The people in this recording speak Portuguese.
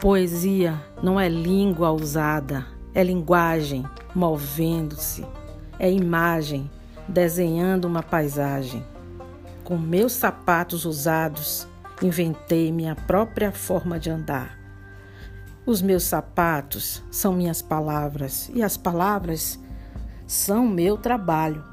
Poesia não é língua usada, é linguagem movendo-se, é imagem desenhando uma paisagem. Com meus sapatos usados, inventei minha própria forma de andar. Os meus sapatos são minhas palavras e as palavras são meu trabalho.